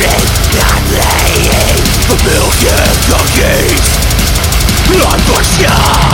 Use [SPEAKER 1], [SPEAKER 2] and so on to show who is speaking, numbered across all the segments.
[SPEAKER 1] she's not laying A million cookies I'm for sure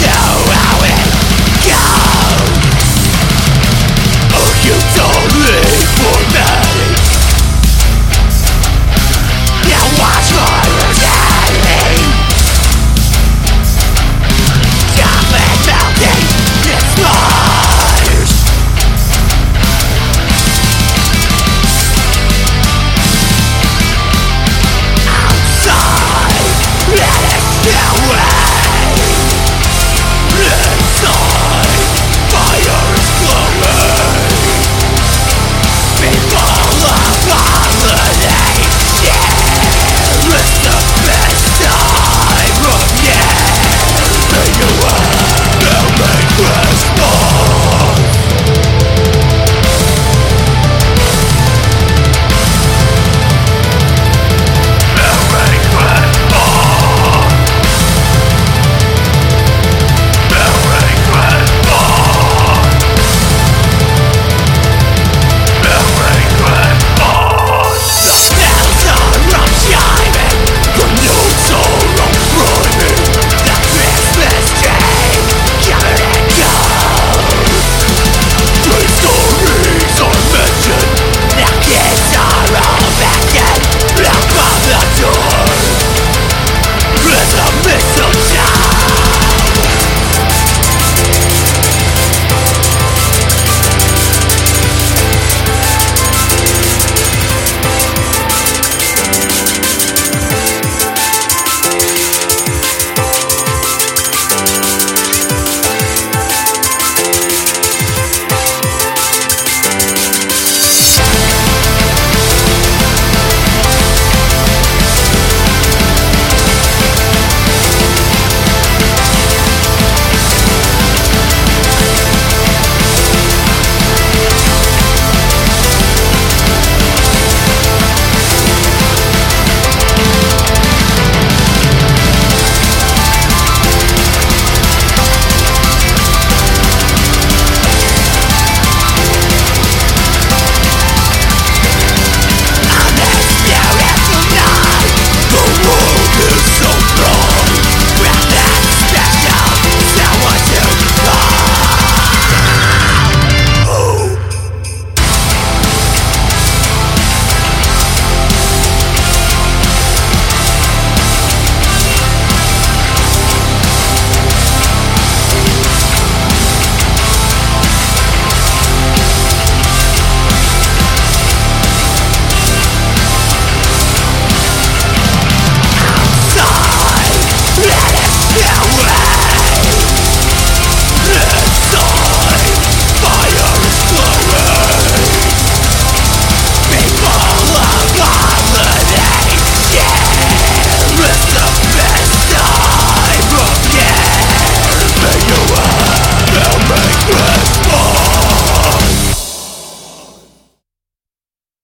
[SPEAKER 1] goes